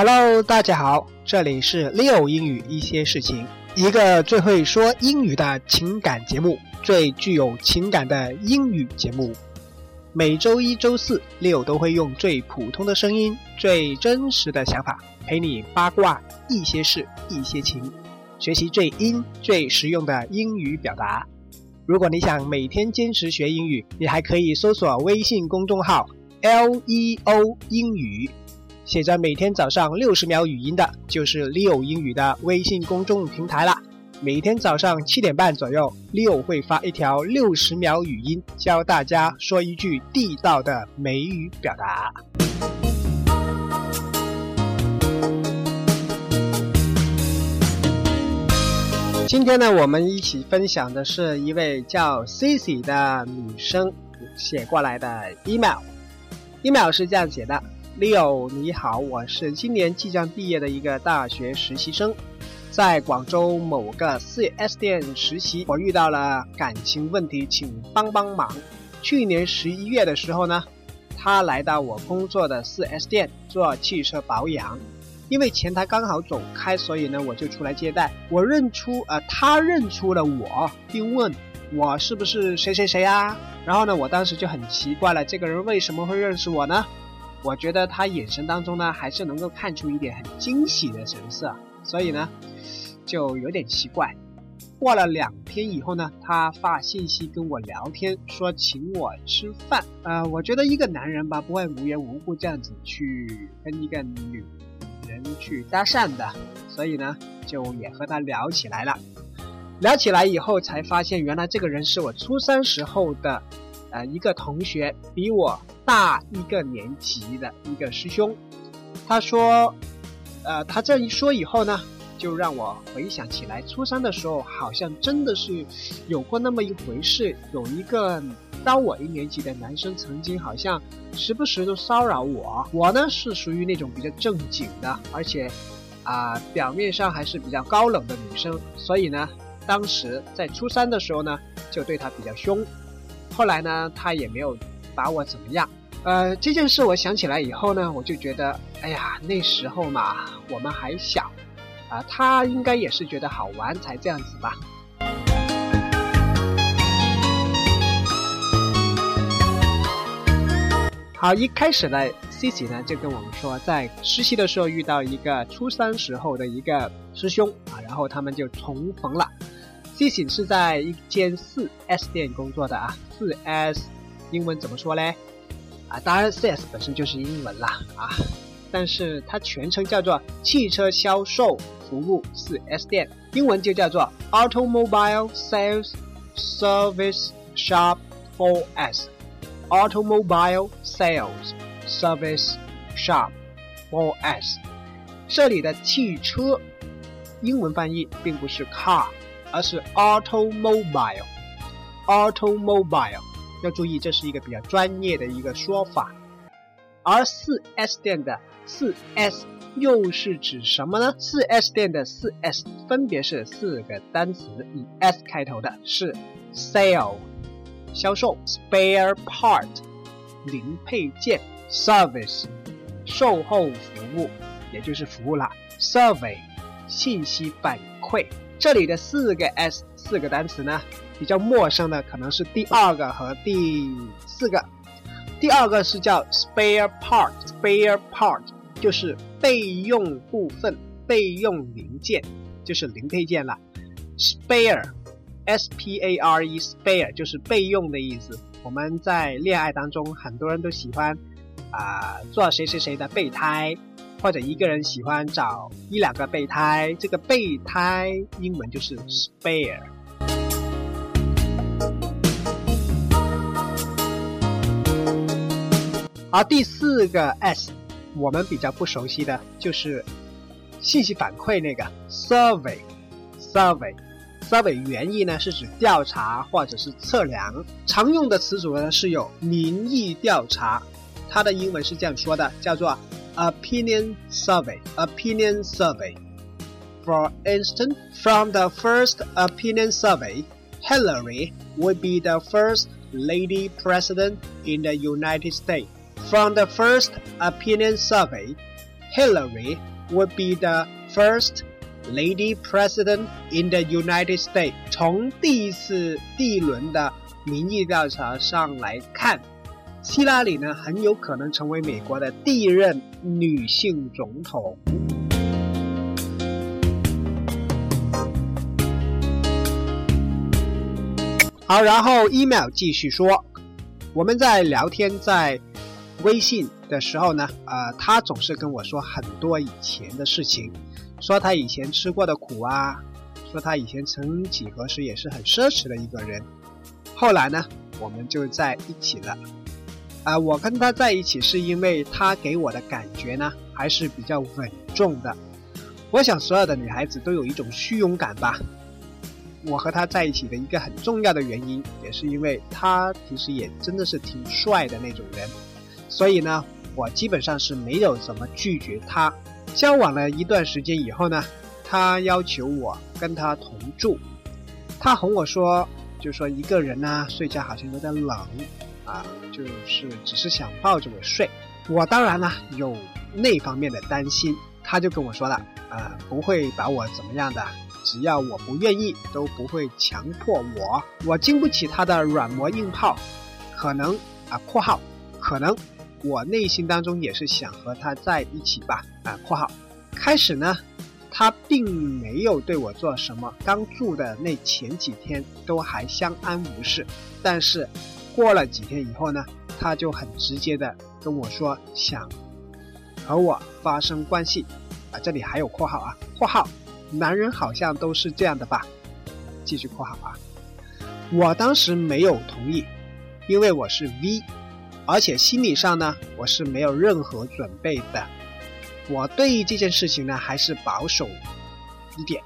Hello，大家好，这里是 Leo 英语一些事情，一个最会说英语的情感节目，最具有情感的英语节目。每周一、周四，Leo 都会用最普通的声音、最真实的想法，陪你八卦一些事、一些情，学习最英、最实用的英语表达。如果你想每天坚持学英语，你还可以搜索微信公众号 Leo 英语。写着每天早上六十秒语音的，就是 Leo 英语的微信公众平台啦。每天早上七点半左右，Leo 会发一条六十秒语音，教大家说一句地道的美语表达。今天呢，我们一起分享的是一位叫 Cici 的女生写过来的 email。email 是这样写的。Leo，你好，我是今年即将毕业的一个大学实习生，在广州某个 4S 店实习，我遇到了感情问题，请帮帮忙。去年十一月的时候呢，他来到我工作的 4S 店做汽车保养，因为前台刚好走开，所以呢我就出来接待。我认出，呃，他认出了我，并问我是不是谁谁谁啊？然后呢，我当时就很奇怪了，这个人为什么会认识我呢？我觉得他眼神当中呢，还是能够看出一点很惊喜的神色，所以呢，就有点奇怪。过了两天以后呢，他发信息跟我聊天，说请我吃饭。呃，我觉得一个男人吧，不会无缘无故这样子去跟一个女人去搭讪的，所以呢，就也和他聊起来了。聊起来以后，才发现原来这个人是我初三时候的。呃，一个同学比我大一个年级的一个师兄，他说，呃，他这一说以后呢，就让我回想起来，初三的时候好像真的是有过那么一回事，有一个高我一年级的男生曾经好像时不时都骚扰我，我呢是属于那种比较正经的，而且啊表面上还是比较高冷的女生，所以呢，当时在初三的时候呢，就对他比较凶。后来呢，他也没有把我怎么样。呃，这件事我想起来以后呢，我就觉得，哎呀，那时候嘛，我们还小，啊，他应该也是觉得好玩才这样子吧。好，一开始呢，Cici 呢就跟我们说，在实习的时候遇到一个初三时候的一个师兄啊，然后他们就重逢了。C 醒是在一间四 S 店工作的啊，四 S 英文怎么说嘞？啊，当然四 S 本身就是英文啦啊，但是它全称叫做汽车销售服务四 S 店，英文就叫做 Automobile Sales Service Shop 4S，Automobile Sales Service Shop 4S，这里的汽车英文翻译并不是 car。而是 automobile，automobile，要注意，这是一个比较专业的一个说法。而四 S 店的四 S 又是指什么呢？四 S 店的四 S 分别是四个单词，以 S 开头的是 sale，销售；spare part，零配件；service，售后服务，也就是服务啦；survey，信息反馈。这里的四个 S 四个单词呢，比较陌生的可能是第二个和第四个。第二个是叫 spare part，spare part 就是备用部分、备用零件，就是零配件了。spare，s p a r e，spare 就是备用的意思。我们在恋爱当中，很多人都喜欢啊做谁谁谁的备胎。或者一个人喜欢找一两个备胎，这个备胎英文就是 spare。而第四个 S，我们比较不熟悉的就是信息反馈那个 survey。survey，survey 原意呢是指调查或者是测量，常用的词组呢是有民意调查，它的英文是这样说的，叫做。opinion survey. Opinion survey. For instance, from the first opinion survey, Hillary would be the first lady president in the United States. From the first opinion survey, Hillary would be the first lady president in the United States。从第一次第一轮的民意调查上来看，希拉里呢很有可能成为美国的第一任 女性总统。好，然后 email 继续说，我们在聊天在微信的时候呢，呃，他总是跟我说很多以前的事情，说他以前吃过的苦啊，说他以前曾几何时也是很奢侈的一个人。后来呢，我们就在一起了。啊，我跟他在一起是因为他给我的感觉呢，还是比较稳重的。我想所有的女孩子都有一种虚荣感吧。我和他在一起的一个很重要的原因，也是因为他其实也真的是挺帅的那种人，所以呢，我基本上是没有怎么拒绝他。交往了一段时间以后呢，他要求我跟他同住，他哄我说，就说一个人呢睡觉好像有点冷，啊，就是只是想抱着我睡。我当然呢有那方面的担心，他就跟我说了，啊，不会把我怎么样的。只要我不愿意，都不会强迫我。我经不起他的软磨硬泡，可能啊（括号）可能我内心当中也是想和他在一起吧啊（括号）。开始呢，他并没有对我做什么，刚住的那前几天都还相安无事。但是过了几天以后呢，他就很直接的跟我说想和我发生关系啊。这里还有括号啊（括号）。男人好像都是这样的吧？继续括号啊！我当时没有同意，因为我是 V，而且心理上呢，我是没有任何准备的。我对于这件事情呢，还是保守一点。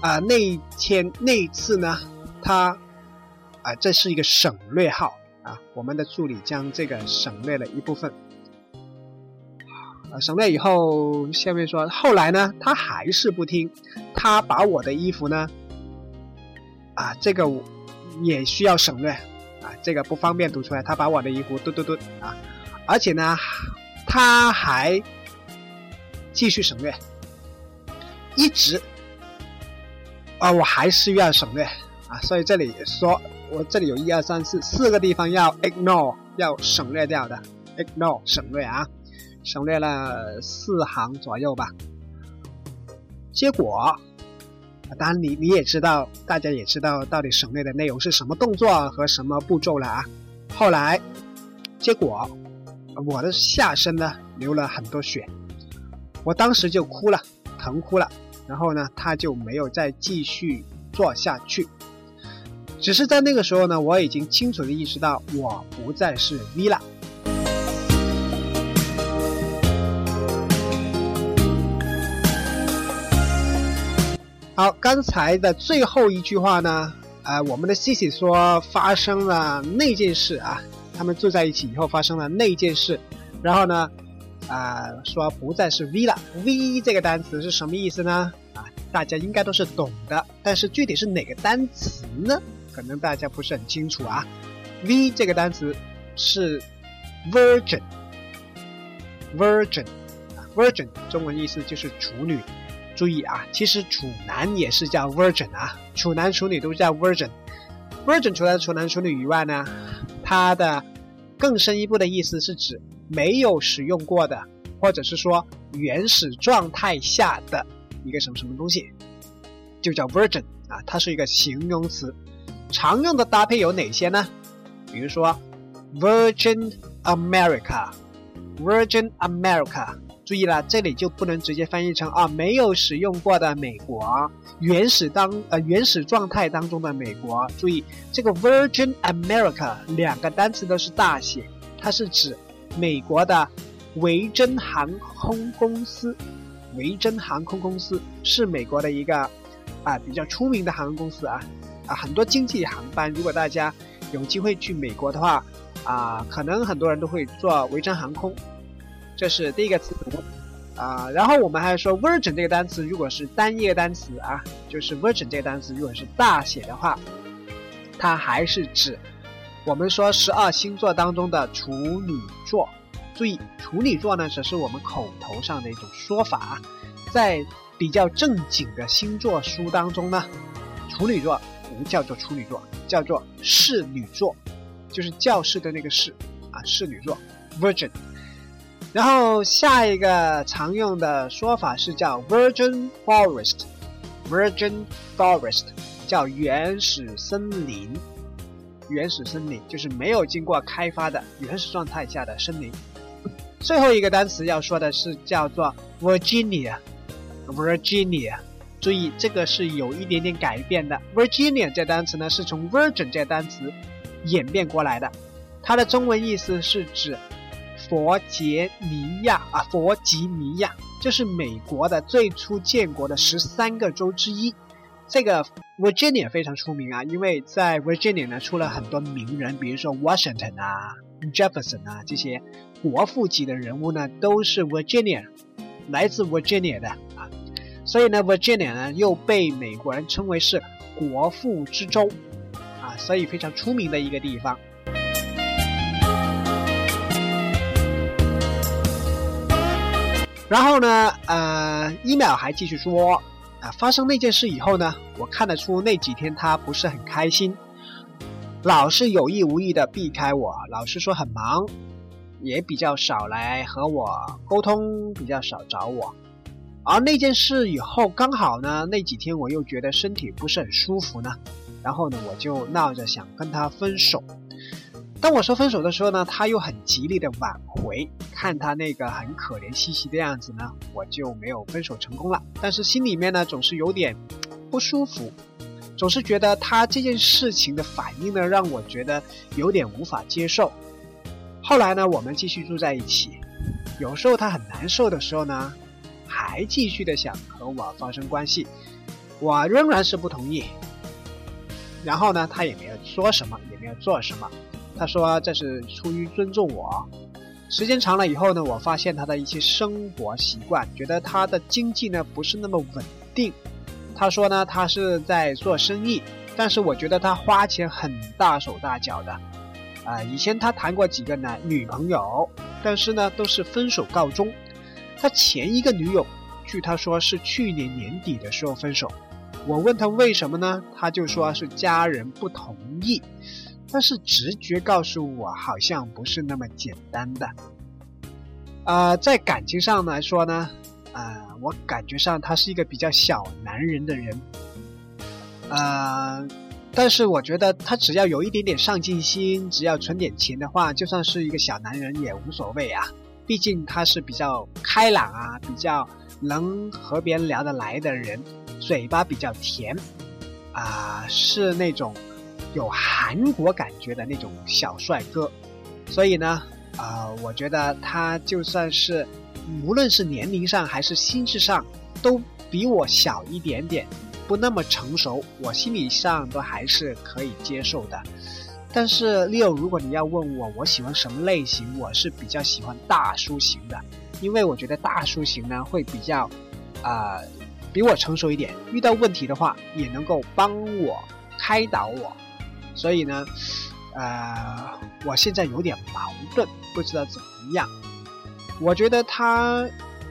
啊，那一天那一次呢，他啊，这是一个省略号啊，我们的助理将这个省略了一部分。省略以后，下面说后来呢，他还是不听，他把我的衣服呢，啊，这个也需要省略，啊，这个不方便读出来。他把我的衣服嘟嘟嘟啊，而且呢，他还继续省略，一直啊，我还是要省略啊，所以这里说我这里有一二三四四个地方要 ignore 要省略掉的，ignore 省略啊。省略了四行左右吧。结果，当然你你也知道，大家也知道到底省略的内容是什么动作和什么步骤了啊。后来，结果我的下身呢流了很多血，我当时就哭了，疼哭了。然后呢，他就没有再继续做下去。只是在那个时候呢，我已经清楚的意识到，我不再是 V 了。好，刚才的最后一句话呢？呃，我们的 C C 说发生了那件事啊，他们住在一起以后发生了那件事，然后呢，啊，说不再是 V 了。V 这个单词是什么意思呢？啊，大家应该都是懂的，但是具体是哪个单词呢？可能大家不是很清楚啊。V 这个单词是 Virgin，Virgin 啊，Virgin 中文意思就是处女。注意啊，其实处男也是叫 virgin 啊，处男处女都叫 virgin。virgin 除了处男处女以外呢，它的更深一步的意思是指没有使用过的，或者是说原始状态下的一个什么什么东西，就叫 virgin 啊，它是一个形容词。常用的搭配有哪些呢？比如说 Virgin America，Virgin America。注意了，这里就不能直接翻译成啊，没有使用过的美国原始当呃原始状态当中的美国。注意这个 Virgin America 两个单词都是大写，它是指美国的维珍航空公司。维珍航空公司是美国的一个啊比较出名的航空公司啊啊很多经济航班，如果大家有机会去美国的话啊，可能很多人都会坐维珍航空。这是第一个词啊，然后我们还说 virgin 这个单词，如果是单一个单词啊，就是 virgin 这个单词，如果是大写的话，它还是指我们说十二星座当中的处女座注意，处女座呢只是我们口头上的一种说法，在比较正经的星座书当中呢，处女座不叫做处女座，叫做侍女座，就是教室的那个侍啊，侍女座，Virgin。然后下一个常用的说法是叫 Virgin Forest，Virgin Forest 叫原始森林。原始森林就是没有经过开发的原始状态下的森林。最后一个单词要说的是叫做 Virginia，Virginia，注意这个是有一点点改变的。Virginia 这单词呢是从 Virgin 这单词演变过来的，它的中文意思是指佛杰尼亚啊，佛吉尼亚，这是美国的最初建国的十三个州之一。这个 Virginia 非常出名啊，因为在 Virginia 呢出了很多名人，比如说 Washington 啊、Jefferson 啊这些国父级的人物呢，都是 Virginia 来自 Virginia 的，所以呢 Virginia 呢又被美国人称为是国父之州啊，所以非常出名的一个地方。然后呢，呃，email 还继续说。啊，发生那件事以后呢，我看得出那几天他不是很开心，老是有意无意的避开我，老是说很忙，也比较少来和我沟通，比较少找我。而那件事以后，刚好呢，那几天我又觉得身体不是很舒服呢，然后呢，我就闹着想跟他分手。当我说分手的时候呢，他又很极力的挽回。看他那个很可怜兮兮的样子呢，我就没有分手成功了。但是心里面呢，总是有点不舒服，总是觉得他这件事情的反应呢，让我觉得有点无法接受。后来呢，我们继续住在一起，有时候他很难受的时候呢，还继续的想和我发生关系，我仍然是不同意。然后呢，他也没有说什么，也没有做什么。他说这是出于尊重我。时间长了以后呢，我发现他的一些生活习惯，觉得他的经济呢不是那么稳定。他说呢，他是在做生意，但是我觉得他花钱很大手大脚的。啊，以前他谈过几个男女朋友，但是呢都是分手告终。他前一个女友，据他说是去年年底的时候分手。我问他为什么呢？他就说是家人不同意。但是直觉告诉我，好像不是那么简单的。啊，在感情上来说呢，啊，我感觉上他是一个比较小男人的人。啊，但是我觉得他只要有一点点上进心，只要存点钱的话，就算是一个小男人也无所谓啊。毕竟他是比较开朗啊，比较能和别人聊得来的人，嘴巴比较甜，啊，是那种。有韩国感觉的那种小帅哥，所以呢，啊，我觉得他就算是无论是年龄上还是心智上，都比我小一点点，不那么成熟，我心理上都还是可以接受的。但是 Leo，如果你要问我我喜欢什么类型，我是比较喜欢大叔型的，因为我觉得大叔型呢会比较，啊，比我成熟一点，遇到问题的话也能够帮我开导我。所以呢，呃，我现在有点矛盾，不知道怎么样。我觉得他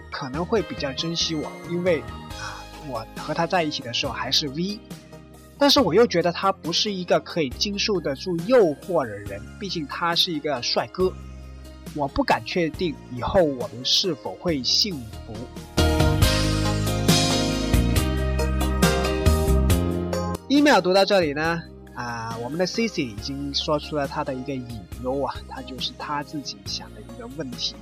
可能会比较珍惜我，因为啊，我和他在一起的时候还是 V，但是我又觉得他不是一个可以经受得住诱惑的人，毕竟他是一个帅哥。我不敢确定以后我们是否会幸福。email 读到这里呢。啊，我们的 C C 已经说出了他的一个隐忧啊，他就是他自己想的一个问题，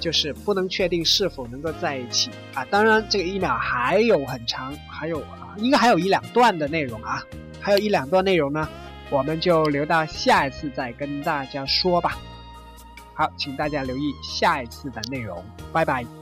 就是不能确定是否能够在一起啊。当然，这个 email 还有很长，还有应该还有一两段的内容啊，还有一两段内容呢，我们就留到下一次再跟大家说吧。好，请大家留意下一次的内容，拜拜。